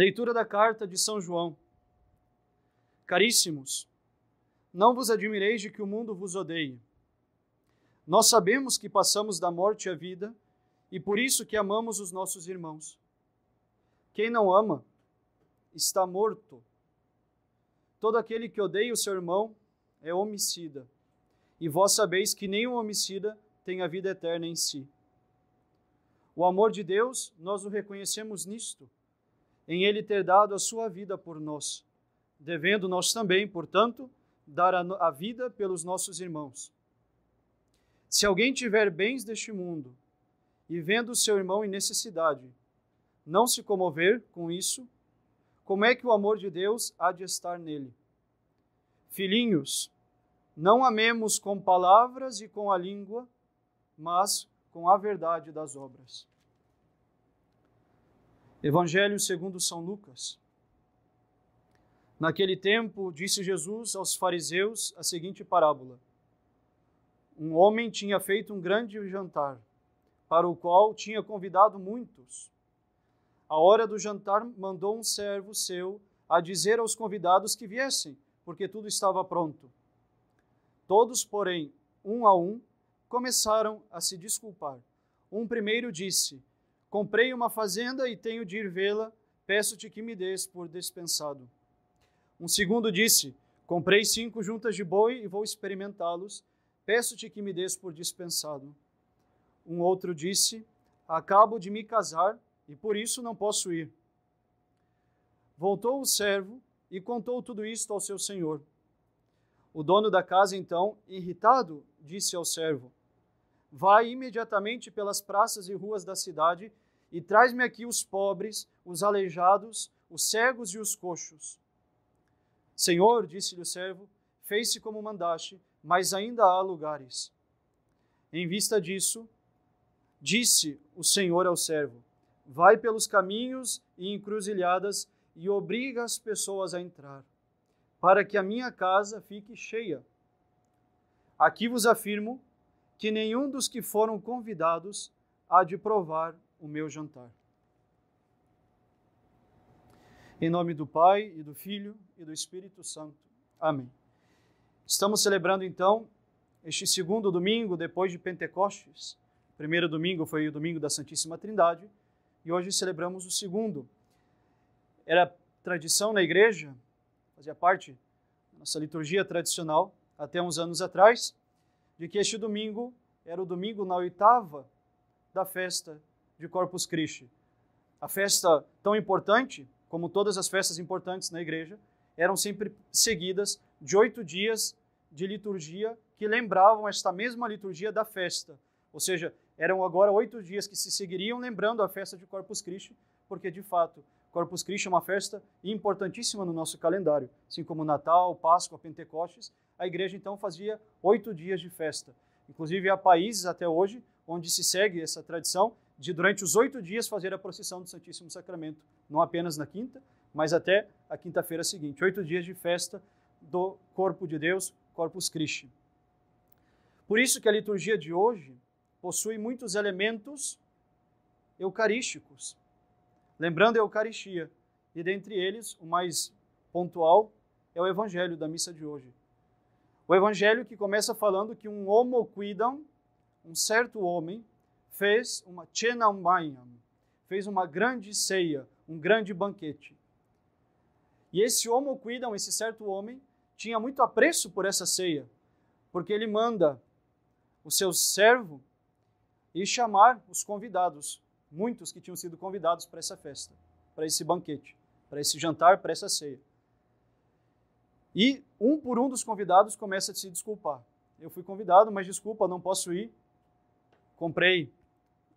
Leitura da carta de São João. Caríssimos, não vos admireis de que o mundo vos odeie. Nós sabemos que passamos da morte à vida e por isso que amamos os nossos irmãos. Quem não ama está morto. Todo aquele que odeia o seu irmão é homicida. E vós sabeis que nenhum homicida tem a vida eterna em si. O amor de Deus, nós o reconhecemos nisto em ele ter dado a sua vida por nós, devendo nós também, portanto, dar a, vida pelos nossos irmãos. Se alguém tiver bens deste mundo e vendo seu irmão em necessidade, não se comover com isso, como é que o amor de Deus há de estar nele? Filhinhos, não amemos com palavras e com a língua, mas com a verdade das obras. Evangelho segundo São Lucas. Naquele tempo, disse Jesus aos fariseus a seguinte parábola: Um homem tinha feito um grande jantar, para o qual tinha convidado muitos. A hora do jantar, mandou um servo seu a dizer aos convidados que viessem, porque tudo estava pronto. Todos, porém, um a um, começaram a se desculpar. Um primeiro disse: Comprei uma fazenda e tenho de ir vê-la, peço-te que me des por dispensado. Um segundo disse: Comprei cinco juntas de boi e vou experimentá-los, peço-te que me des por dispensado. Um outro disse: Acabo de me casar e por isso não posso ir. Voltou o servo e contou tudo isto ao seu senhor. O dono da casa, então, irritado, disse ao servo: Vai imediatamente pelas praças e ruas da cidade e traz-me aqui os pobres, os aleijados, os cegos e os coxos. Senhor, disse-lhe o servo, fez-se como mandaste, mas ainda há lugares. Em vista disso, disse o Senhor ao servo: Vai pelos caminhos e encruzilhadas e obriga as pessoas a entrar, para que a minha casa fique cheia. Aqui vos afirmo que nenhum dos que foram convidados há de provar o meu jantar. Em nome do Pai, e do Filho, e do Espírito Santo. Amém. Estamos celebrando então este segundo domingo depois de Pentecostes. O primeiro domingo foi o domingo da Santíssima Trindade e hoje celebramos o segundo. Era tradição na igreja, fazia parte da nossa liturgia tradicional até uns anos atrás, de que este domingo era o domingo na oitava da festa de Corpus Christi. A festa tão importante, como todas as festas importantes na igreja, eram sempre seguidas de oito dias de liturgia que lembravam esta mesma liturgia da festa. Ou seja, eram agora oito dias que se seguiriam lembrando a festa de Corpus Christi, porque de fato Corpus Christi é uma festa importantíssima no nosso calendário, assim como Natal, Páscoa, Pentecostes. A igreja então fazia oito dias de festa. Inclusive há países até hoje onde se segue essa tradição de durante os oito dias fazer a procissão do Santíssimo Sacramento, não apenas na quinta, mas até a quinta-feira seguinte. Oito dias de festa do corpo de Deus, Corpus Christi. Por isso que a liturgia de hoje possui muitos elementos eucarísticos, lembrando a Eucaristia, e dentre eles o mais pontual é o Evangelho da missa de hoje. O Evangelho que começa falando que um homo quidam, um certo homem, fez uma Chenambayam, fez uma grande ceia, um grande banquete. E esse homo cuidam, esse certo homem, tinha muito apreço por essa ceia, porque ele manda o seu servo ir chamar os convidados, muitos que tinham sido convidados para essa festa, para esse banquete, para esse jantar, para essa ceia. E um por um dos convidados começa a se desculpar. Eu fui convidado, mas desculpa, não posso ir. Comprei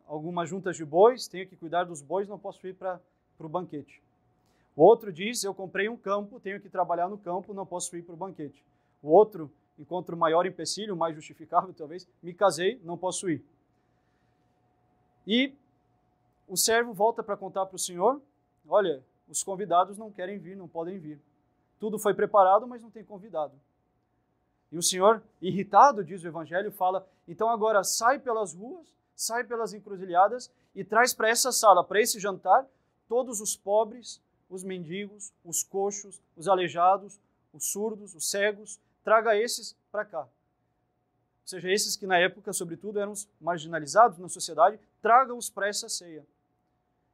algumas juntas de bois, tenho que cuidar dos bois, não posso ir para o banquete. O outro diz: Eu comprei um campo, tenho que trabalhar no campo, não posso ir para o banquete. O outro encontra o maior empecilho, mais justificável talvez: Me casei, não posso ir. E o servo volta para contar para o senhor: Olha, os convidados não querem vir, não podem vir. Tudo foi preparado, mas não tem convidado. E o senhor, irritado, diz o evangelho, fala: Então agora sai pelas ruas sai pelas encruzilhadas e traz para essa sala, para esse jantar, todos os pobres, os mendigos, os coxos, os aleijados, os surdos, os cegos, traga esses para cá. Ou seja, esses que na época, sobretudo, eram os marginalizados na sociedade, traga-os para essa ceia.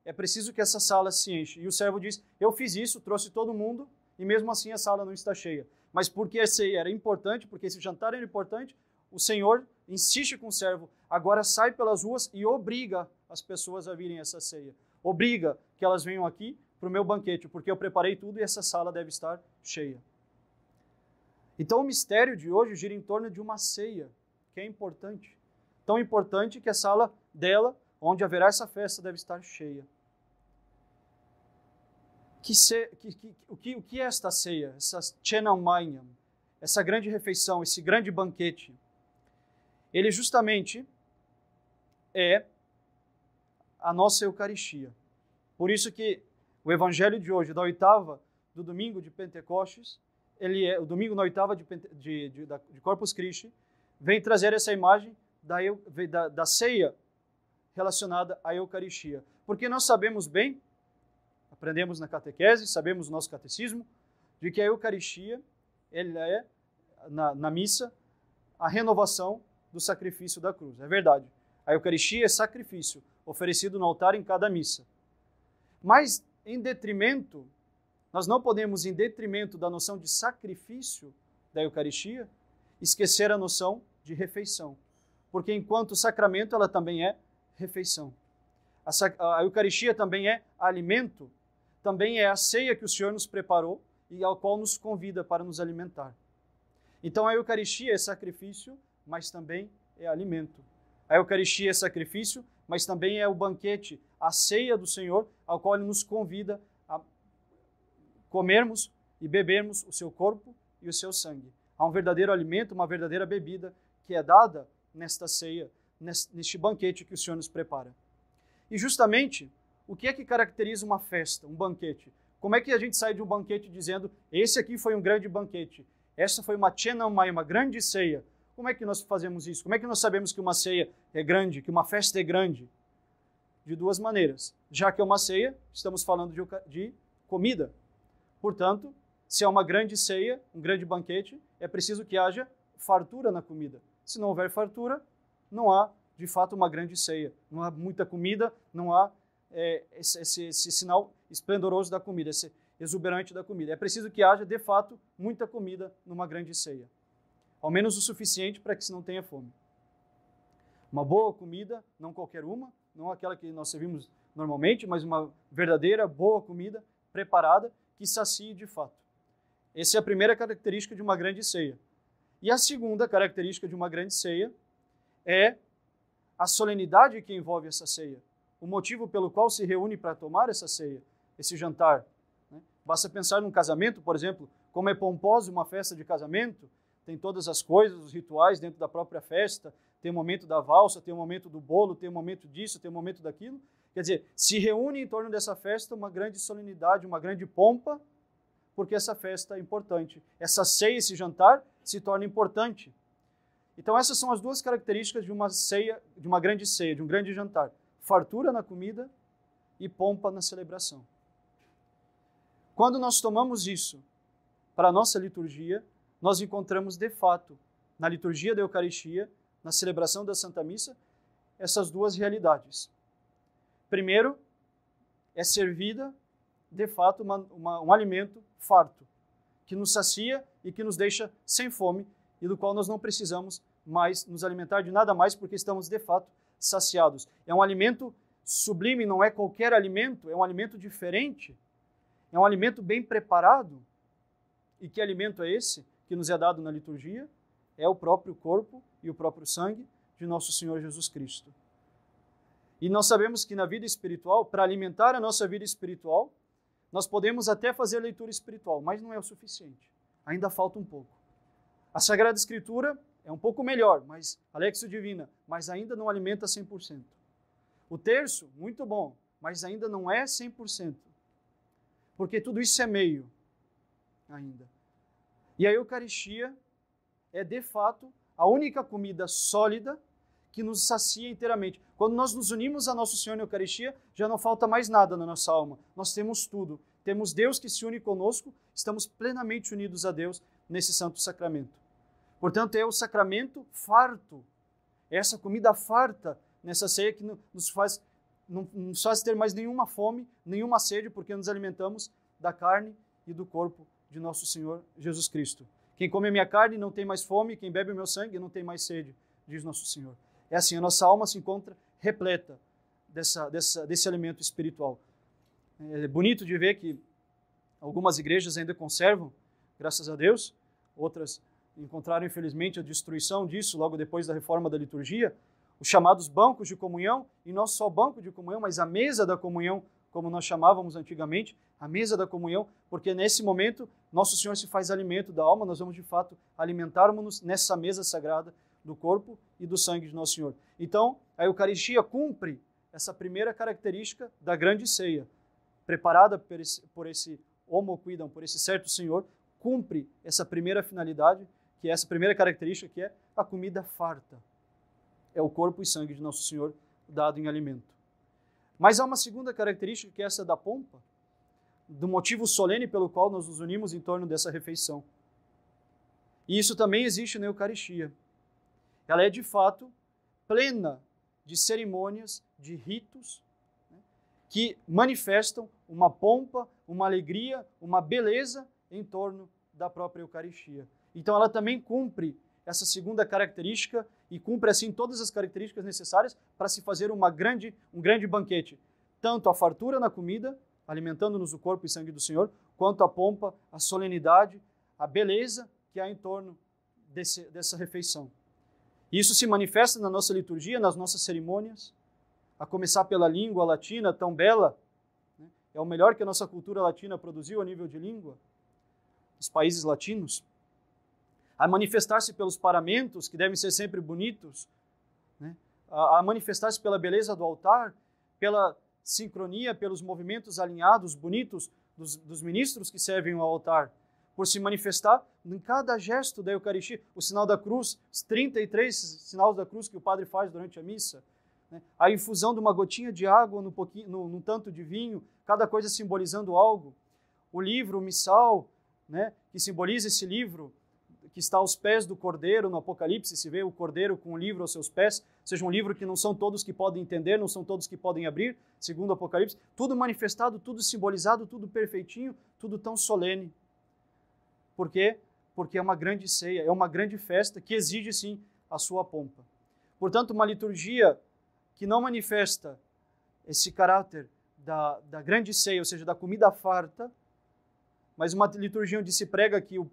É preciso que essa sala se enche. E o servo diz: Eu fiz isso, trouxe todo mundo, e mesmo assim a sala não está cheia. Mas porque a ceia era importante, porque esse jantar era importante, o Senhor insiste com o servo, agora sai pelas ruas e obriga as pessoas a virem essa ceia. Obriga que elas venham aqui para o meu banquete, porque eu preparei tudo e essa sala deve estar cheia. Então o mistério de hoje gira em torno de uma ceia, que é importante. Tão importante que a sala dela, onde haverá essa festa, deve estar cheia. Que se, que, que, o, que, o que é esta ceia, essa Chenamayam, essa grande refeição, esse grande banquete? Ele justamente é a nossa Eucaristia. Por isso que o evangelho de hoje, da oitava do domingo de Pentecostes, ele é o domingo na oitava de, de, de, de Corpus Christi, vem trazer essa imagem da, da, da ceia relacionada à Eucaristia. Porque nós sabemos bem, aprendemos na catequese, sabemos no nosso catecismo, de que a Eucaristia ela é, na, na missa, a renovação do sacrifício da cruz. É verdade. A Eucaristia é sacrifício oferecido no altar em cada missa. Mas, em detrimento, nós não podemos, em detrimento da noção de sacrifício da Eucaristia, esquecer a noção de refeição. Porque, enquanto sacramento, ela também é refeição. A, a Eucaristia também é alimento, também é a ceia que o Senhor nos preparou e ao qual nos convida para nos alimentar. Então, a Eucaristia é sacrifício, mas também é alimento. A Eucaristia é sacrifício, mas também é o banquete, a ceia do Senhor, ao qual Ele nos convida a comermos e bebermos o seu corpo e o seu sangue. Há um verdadeiro alimento, uma verdadeira bebida que é dada nesta ceia, neste banquete que o Senhor nos prepara. E justamente, o que é que caracteriza uma festa, um banquete? Como é que a gente sai de um banquete dizendo, esse aqui foi um grande banquete, essa foi uma chenamai, uma grande ceia, como é que nós fazemos isso? Como é que nós sabemos que uma ceia é grande, que uma festa é grande? De duas maneiras. Já que é uma ceia, estamos falando de, de comida. Portanto, se é uma grande ceia, um grande banquete, é preciso que haja fartura na comida. Se não houver fartura, não há de fato uma grande ceia. Não há muita comida, não há é, esse, esse, esse, sinal esplendoroso da comida, esse exuberante da comida. É preciso que haja de fato muita comida numa grande ceia ao menos o suficiente para que se não tenha fome. Uma boa comida, não qualquer uma, não aquela que nós servimos normalmente, mas uma verdadeira boa comida preparada que sacie de fato. Essa é a primeira característica de uma grande ceia. E a segunda característica de uma grande ceia é a solenidade que envolve essa ceia, o motivo pelo qual se reúne para tomar essa ceia, esse jantar. Né? Basta pensar num casamento, por exemplo, como é pomposa uma festa de casamento, tem todas as coisas, os rituais dentro da própria festa, tem o momento da valsa, tem o momento do bolo, tem o momento disso, tem o momento daquilo. Quer dizer, se reúne em torno dessa festa uma grande solenidade, uma grande pompa, porque essa festa é importante. Essa ceia, esse jantar se torna importante. Então essas são as duas características de uma ceia, de uma grande ceia, de um grande jantar: fartura na comida e pompa na celebração. Quando nós tomamos isso para a nossa liturgia, nós encontramos de fato na liturgia da Eucaristia, na celebração da Santa Missa, essas duas realidades. Primeiro, é servida de fato uma, uma, um alimento farto, que nos sacia e que nos deixa sem fome e do qual nós não precisamos mais nos alimentar de nada mais porque estamos de fato saciados. É um alimento sublime, não é qualquer alimento, é um alimento diferente, é um alimento bem preparado. E que alimento é esse? que nos é dado na liturgia é o próprio corpo e o próprio sangue de nosso Senhor Jesus Cristo. E nós sabemos que na vida espiritual, para alimentar a nossa vida espiritual, nós podemos até fazer leitura espiritual, mas não é o suficiente. Ainda falta um pouco. A Sagrada Escritura é um pouco melhor, mas Alexio Divina, mas ainda não alimenta 100%. O terço, muito bom, mas ainda não é 100%. Porque tudo isso é meio ainda. E a Eucaristia é, de fato, a única comida sólida que nos sacia inteiramente. Quando nós nos unimos a Nosso Senhor na Eucaristia, já não falta mais nada na nossa alma. Nós temos tudo. temos Deus que se une conosco, estamos plenamente unidos a Deus nesse santo sacramento. Portanto, é o sacramento farto, é essa comida farta nessa ceia que nos faz, não nos faz ter mais nenhuma fome, nenhuma sede, porque nos alimentamos da carne e do corpo de nosso Senhor Jesus Cristo. Quem come a minha carne não tem mais fome, quem bebe o meu sangue não tem mais sede, diz nosso Senhor. É assim, a nossa alma se encontra repleta dessa, dessa, desse alimento espiritual. É bonito de ver que algumas igrejas ainda conservam, graças a Deus, outras encontraram infelizmente a destruição disso logo depois da reforma da liturgia, os chamados bancos de comunhão, e não só banco de comunhão, mas a mesa da comunhão, como nós chamávamos antigamente, a mesa da comunhão, porque nesse momento nosso Senhor se faz alimento da alma, nós vamos de fato alimentarmos-nos nessa mesa sagrada do corpo e do sangue de nosso Senhor. Então, a Eucaristia cumpre essa primeira característica da grande ceia, preparada por esse, por esse por esse certo Senhor, cumpre essa primeira finalidade, que é essa primeira característica, que é a comida farta. É o corpo e sangue de nosso Senhor dado em alimento. Mas há uma segunda característica, que é essa da pompa, do motivo solene pelo qual nós nos unimos em torno dessa refeição. E isso também existe na Eucaristia. Ela é de fato plena de cerimônias, de ritos né, que manifestam uma pompa, uma alegria, uma beleza em torno da própria Eucaristia. Então ela também cumpre essa segunda característica e cumpre assim todas as características necessárias para se fazer uma grande, um grande banquete, tanto a fartura na comida alimentando-nos o corpo e sangue do Senhor, quanto a pompa, a solenidade, a beleza que há em torno desse, dessa refeição. Isso se manifesta na nossa liturgia, nas nossas cerimônias, a começar pela língua latina tão bela, né? é o melhor que a nossa cultura latina produziu a nível de língua, os países latinos, a manifestar-se pelos paramentos, que devem ser sempre bonitos, né? a, a manifestar-se pela beleza do altar, pela sincronia pelos movimentos alinhados, bonitos dos, dos ministros que servem ao altar, por se manifestar em cada gesto da Eucaristia, o sinal da cruz, os 33 sinais da cruz que o padre faz durante a missa, né? a infusão de uma gotinha de água no, no, no tanto de vinho, cada coisa simbolizando algo, o livro, o missal, né? que simboliza esse livro, que está aos pés do cordeiro no Apocalipse, se vê o cordeiro com o livro aos seus pés, seja um livro que não são todos que podem entender, não são todos que podem abrir, segundo o Apocalipse, tudo manifestado, tudo simbolizado, tudo perfeitinho, tudo tão solene. Por quê? Porque é uma grande ceia, é uma grande festa que exige sim a sua pompa. Portanto, uma liturgia que não manifesta esse caráter da, da grande ceia, ou seja, da comida farta, mas uma liturgia onde se prega que o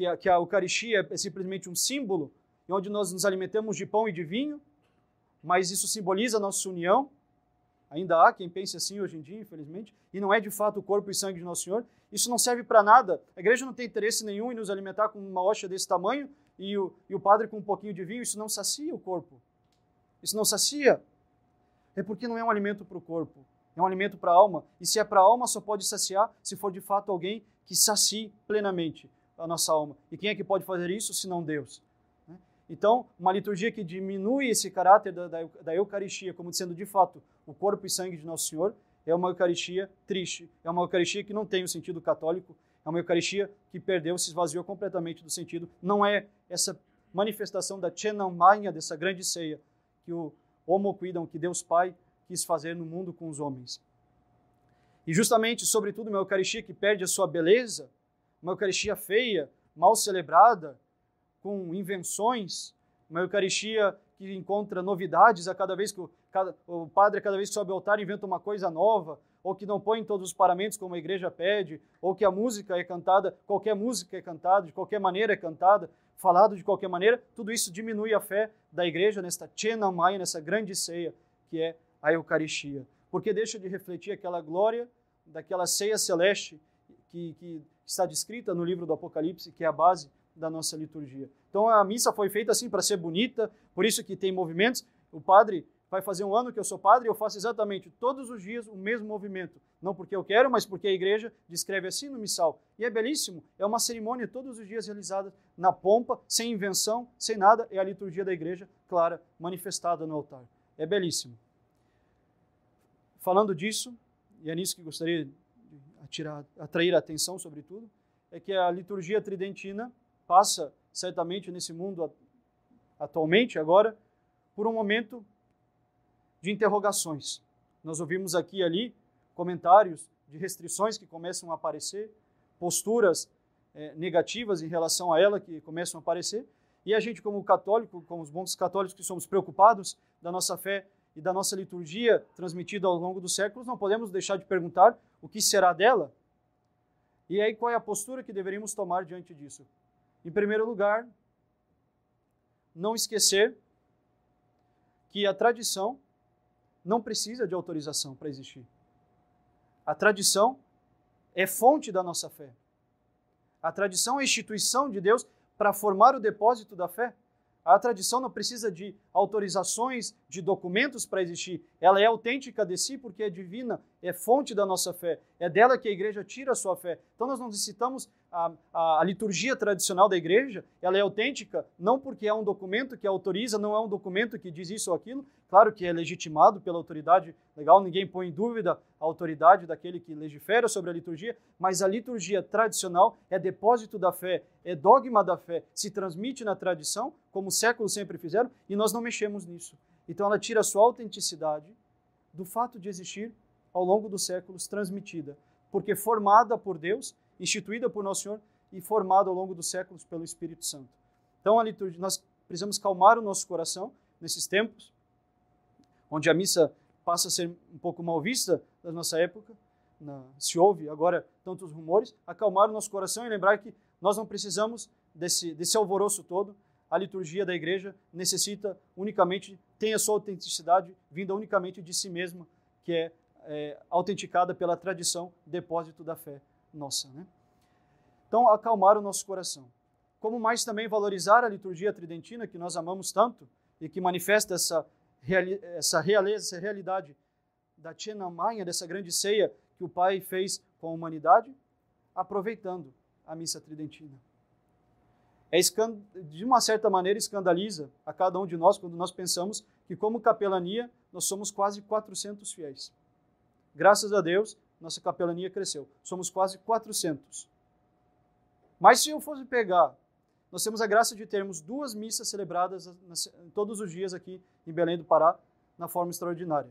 que a, que a Eucaristia é simplesmente um símbolo, onde nós nos alimentamos de pão e de vinho, mas isso simboliza a nossa união. Ainda há quem pense assim hoje em dia, infelizmente, e não é de fato o corpo e sangue de Nosso Senhor. Isso não serve para nada. A igreja não tem interesse nenhum em nos alimentar com uma hoxa desse tamanho e o, e o padre com um pouquinho de vinho. Isso não sacia o corpo. Isso não sacia. É porque não é um alimento para o corpo, é um alimento para a alma. E se é para a alma, só pode saciar se for de fato alguém que sacie plenamente a nossa alma. E quem é que pode fazer isso se não Deus? Né? Então, uma liturgia que diminui esse caráter da, da, da, Eucaristia como sendo de fato o corpo e sangue de Nosso Senhor é uma Eucaristia triste, é uma Eucaristia que não tem o sentido católico, é uma Eucaristia que perdeu, se esvaziou completamente do sentido. Não é essa manifestação da Chenamaya, dessa grande ceia que o Homo Cuidam, que Deus Pai quis fazer no mundo com os homens. E justamente, sobretudo, uma Eucaristia que perde a sua beleza, uma Eucaristia feia, mal celebrada, com invenções, uma Eucaristia que encontra novidades a cada vez que o, cada, o padre, cada vez que sobe ao altar, inventa uma coisa nova, ou que não põe todos os paramentos como a igreja pede, ou que a música é cantada, qualquer música é cantada, de qualquer maneira é cantada, falado de qualquer maneira, tudo isso diminui a fé da igreja nesta Chena Maia, nessa grande ceia que é a Eucaristia. Porque deixa de refletir aquela glória daquela ceia celeste que, que está descrita no livro do Apocalipse, que é a base da nossa liturgia. Então a missa foi feita assim para ser bonita, por isso que tem movimentos. O padre vai fazer um ano que eu sou padre e eu faço exatamente todos os dias o mesmo movimento. Não porque eu quero, mas porque a igreja descreve assim no missal. E é belíssimo, é uma cerimônia todos os dias realizada na pompa, sem invenção, sem nada, é a liturgia da igreja clara, manifestada no altar. É belíssimo. Falando disso, e é nisso que gostaria tirar, atrair a atenção, sobretudo, é que a liturgia tridentina passa, certamente, nesse mundo atualmente, agora, por um momento de interrogações. Nós ouvimos aqui e ali comentários de restrições que começam a aparecer, posturas é, negativas em relação a ela que começam a aparecer, e a gente, como católico, como os bons católicos que somos preocupados da nossa fé e da nossa liturgia transmitida ao longo dos séculos, não podemos deixar de perguntar o que será dela. E aí, qual é a postura que deveríamos tomar diante disso? Em primeiro lugar, não esquecer que a tradição não precisa de autorização para existir. A tradição é fonte da nossa fé. A tradição é instituição de Deus para formar o depósito da fé. A tradição não precisa de autorizações, de documentos para existir. Ela é autêntica de si porque é divina, é fonte da nossa fé. É dela que a igreja tira a sua fé. Então nós não necessitamos a, a, a, liturgia tradicional da igreja, ela é autêntica não porque é um documento que autoriza, não é um documento que diz isso ou aquilo. Claro que é legitimado pela autoridade legal, ninguém põe em dúvida a autoridade daquele que legifera sobre a liturgia, mas a liturgia tradicional é depósito da fé, é dogma da fé, se transmite na tradição, como os séculos sempre fizeram, e nós não mexemos nisso. Então ela tira a sua autenticidade do fato de existir ao longo dos séculos transmitida, porque formada por Deus instituída por Nosso Senhor e formada ao longo dos séculos pelo Espírito Santo. Então, a liturgia, nós precisamos calmar o nosso coração nesses tempos, onde a missa passa a ser um pouco mal vista da nossa época, na, se ouve agora tantos rumores, acalmar o nosso coração e lembrar que nós não precisamos desse, desse alvoroço todo. A liturgia da igreja necessita unicamente, tem a sua autenticidade vinda unicamente de si mesma, que é, é autenticada pela tradição, depósito da fé nossa. Né? Então, acalmar o nosso coração. Como mais também valorizar a liturgia tridentina, que nós amamos tanto e que manifesta essa, reali essa realeza, essa realidade da Tchenamanha, dessa grande ceia que o Pai fez com a humanidade, aproveitando a missa tridentina. É de uma certa maneira escandaliza a cada um de nós quando nós pensamos que como capelania nós somos quase 400 fiéis. Graças a Deus, nossa capelania cresceu. Somos quase 400. Mas se eu fosse pegar, nós temos a graça de termos duas missas celebradas todos os dias aqui em Belém do Pará, na forma extraordinária.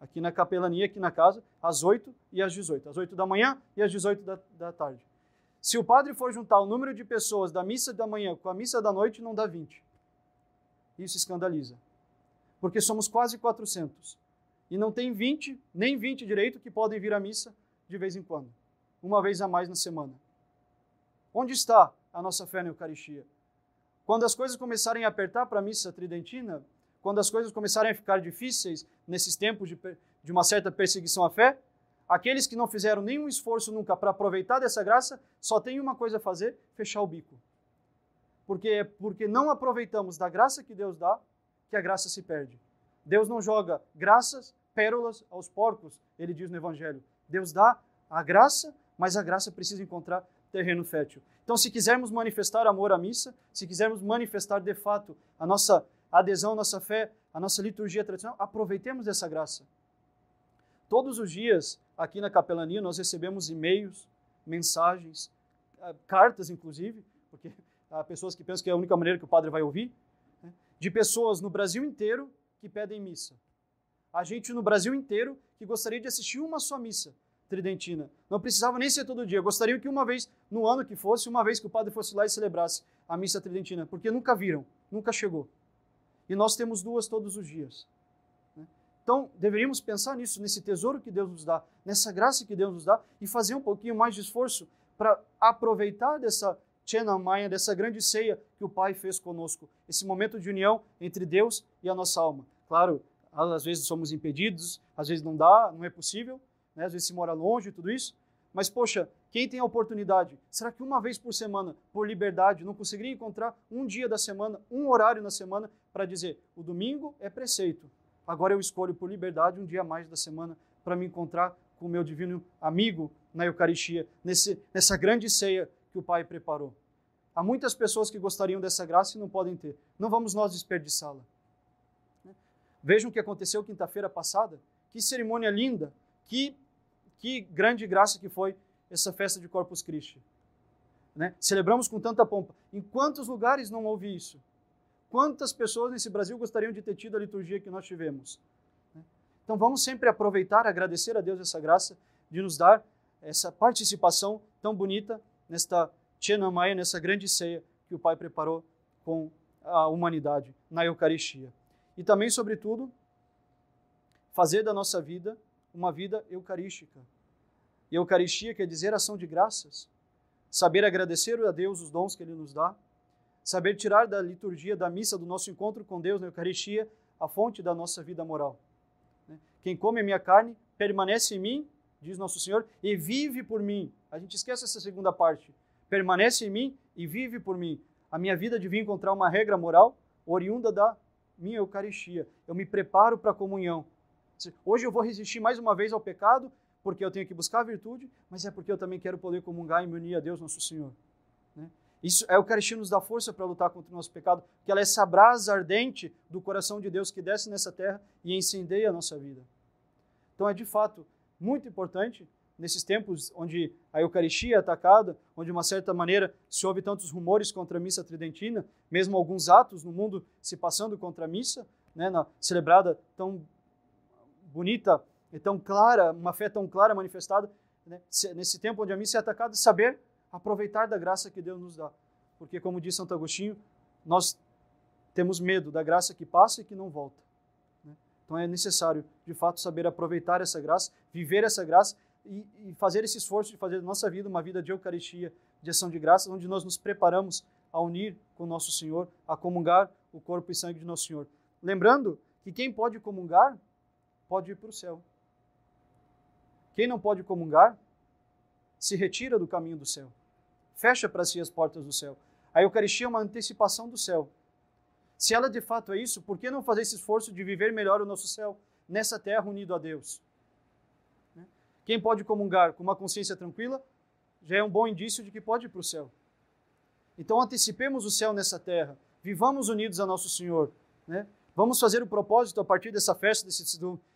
Aqui na capelania, aqui na casa, às 8 e às 18. Às 8 da manhã e às 18 da, da tarde. Se o padre for juntar o número de pessoas da missa da manhã com a missa da noite, não dá 20. Isso escandaliza. Porque somos quase 400 e não tem 20, nem 20 direito que podem vir à missa de vez em quando, uma vez a mais na semana. Onde está a nossa fé na Eucaristia? Quando as coisas começarem a apertar para a missa tridentina, quando as coisas começarem a ficar difíceis nesses tempos de, de uma certa perseguição à fé, aqueles que não fizeram nenhum esforço nunca para aproveitar dessa graça, só tem uma coisa a fazer: fechar o bico. Porque é porque não aproveitamos da graça que Deus dá que a graça se perde. Deus não joga graças, pérolas aos porcos, ele diz no Evangelho. Deus dá a graça, mas a graça precisa encontrar terreno fértil. Então, se quisermos manifestar amor à missa, se quisermos manifestar de fato a nossa adesão, a nossa fé, a nossa liturgia tradicional, aproveitemos dessa graça. Todos os dias, aqui na capelania, nós recebemos e-mails, mensagens, ah, cartas, inclusive, porque há pessoas que pensam que é a única maneira que o padre vai ouvir, né, de pessoas no Brasil inteiro que pedem missa. A gente no Brasil inteiro que gostaria de assistir uma só missa tridentina. Não precisava nem ser todo dia. Gostaria que uma vez no ano que fosse, uma vez que o padre fosse lá e celebrasse a missa tridentina, porque nunca viram, nunca chegou. E nós temos duas todos os dias. Então, deveríamos pensar nisso, nesse tesouro que Deus nos dá, nessa graça que Deus nos dá e fazer um pouquinho mais de esforço para aproveitar dessa Maia, dessa grande ceia que o Pai fez conosco. Esse momento de união entre Deus e a nossa alma. Claro, às vezes somos impedidos, às vezes não dá, não é possível, né? às vezes se mora longe e tudo isso. Mas, poxa, quem tem a oportunidade, será que uma vez por semana, por liberdade, não conseguiria encontrar um dia da semana, um horário na semana, para dizer: o domingo é preceito, agora eu escolho por liberdade um dia a mais da semana para me encontrar com o meu divino amigo na Eucaristia, nesse, nessa grande ceia que o Pai preparou. Há muitas pessoas que gostariam dessa graça e não podem ter. Não vamos nós desperdiçá-la. Vejam o que aconteceu quinta-feira passada. Que cerimônia linda, que, que grande graça que foi essa festa de Corpus Christi. Né? Celebramos com tanta pompa. Em quantos lugares não houve isso? Quantas pessoas nesse Brasil gostariam de ter tido a liturgia que nós tivemos? Né? Então vamos sempre aproveitar, agradecer a Deus essa graça de nos dar essa participação tão bonita nesta Tchenamaya, nessa grande ceia que o Pai preparou com a humanidade na Eucaristia. E também, sobretudo, fazer da nossa vida uma vida eucarística. E Eucaristia quer dizer ação de graças, saber agradecer a Deus os dons que Ele nos dá, saber tirar da liturgia, da missa, do nosso encontro com Deus na Eucaristia, a fonte da nossa vida moral. Né? Quem come a minha carne permanece em mim, diz nosso Senhor, e vive por mim. A gente esquece essa segunda parte. Permanece em mim e vive por mim. A minha vida devia encontrar uma regra moral oriunda da minha Eucaristia. Eu me preparo para a comunhão. Hoje eu vou resistir mais uma vez ao pecado, porque eu tenho que buscar a virtude, mas é porque eu também quero poder comungar e me unir a Deus, nosso Senhor. Isso, a Eucaristia nos dá força para lutar contra o nosso pecado, porque ela é essa brasa ardente do coração de Deus que desce nessa terra e incendeia a nossa vida. Então é de fato muito importante nesses tempos onde a Eucaristia é atacada, onde de uma certa maneira se ouve tantos rumores contra a missa tridentina, mesmo alguns atos no mundo se passando contra a missa, né, na, celebrada tão bonita e tão clara, uma fé tão clara manifestada, né, nesse tempo onde a missa é atacada, saber aproveitar da graça que Deus nos dá. Porque, como diz Santo Agostinho, nós temos medo da graça que passa e que não volta. Né? Então é necessário, de fato, saber aproveitar essa graça, viver essa graça e, e fazer esse esforço de fazer da nossa vida uma vida de Eucaristia, de ação de graça, onde nós nos preparamos a unir com nosso Senhor, a comungar o corpo e sangue de nosso Senhor. Lembrando que quem pode comungar pode ir para o céu. Quem não pode comungar se retira do caminho do céu, fecha para si as portas do céu. A Eucaristia é uma antecipação do céu. Se ela de fato é isso, por que não fazer esse esforço de viver melhor o nosso céu nessa terra unido a Deus? Né? Quem pode comungar com uma consciência tranquila já é um bom indício de que pode ir para o céu. Então antecipemos o céu nessa terra, vivamos unidos a nosso Senhor. Né? Vamos fazer o propósito a partir dessa festa, desse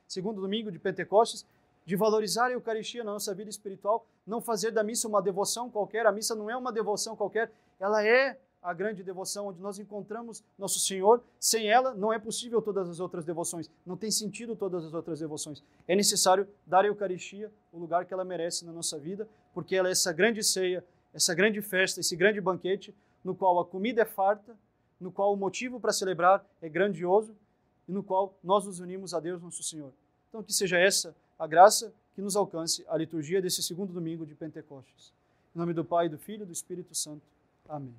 segundo domingo de Pentecostes, de valorizar a Eucaristia na nossa vida espiritual, não fazer da missa uma devoção qualquer. A missa não é uma devoção qualquer, ela é a grande devoção onde nós encontramos nosso Senhor. Sem ela, não é possível todas as outras devoções. Não tem sentido todas as outras devoções. É necessário dar à Eucaristia o lugar que ela merece na nossa vida, porque ela é essa grande ceia, essa grande festa, esse grande banquete, no qual a comida é farta, no qual o motivo para celebrar é grandioso e no qual nós nos unimos a Deus, nosso Senhor. Então, que seja essa a graça que nos alcance a liturgia desse segundo domingo de Pentecostes. Em nome do Pai, do Filho e do Espírito Santo. Amém.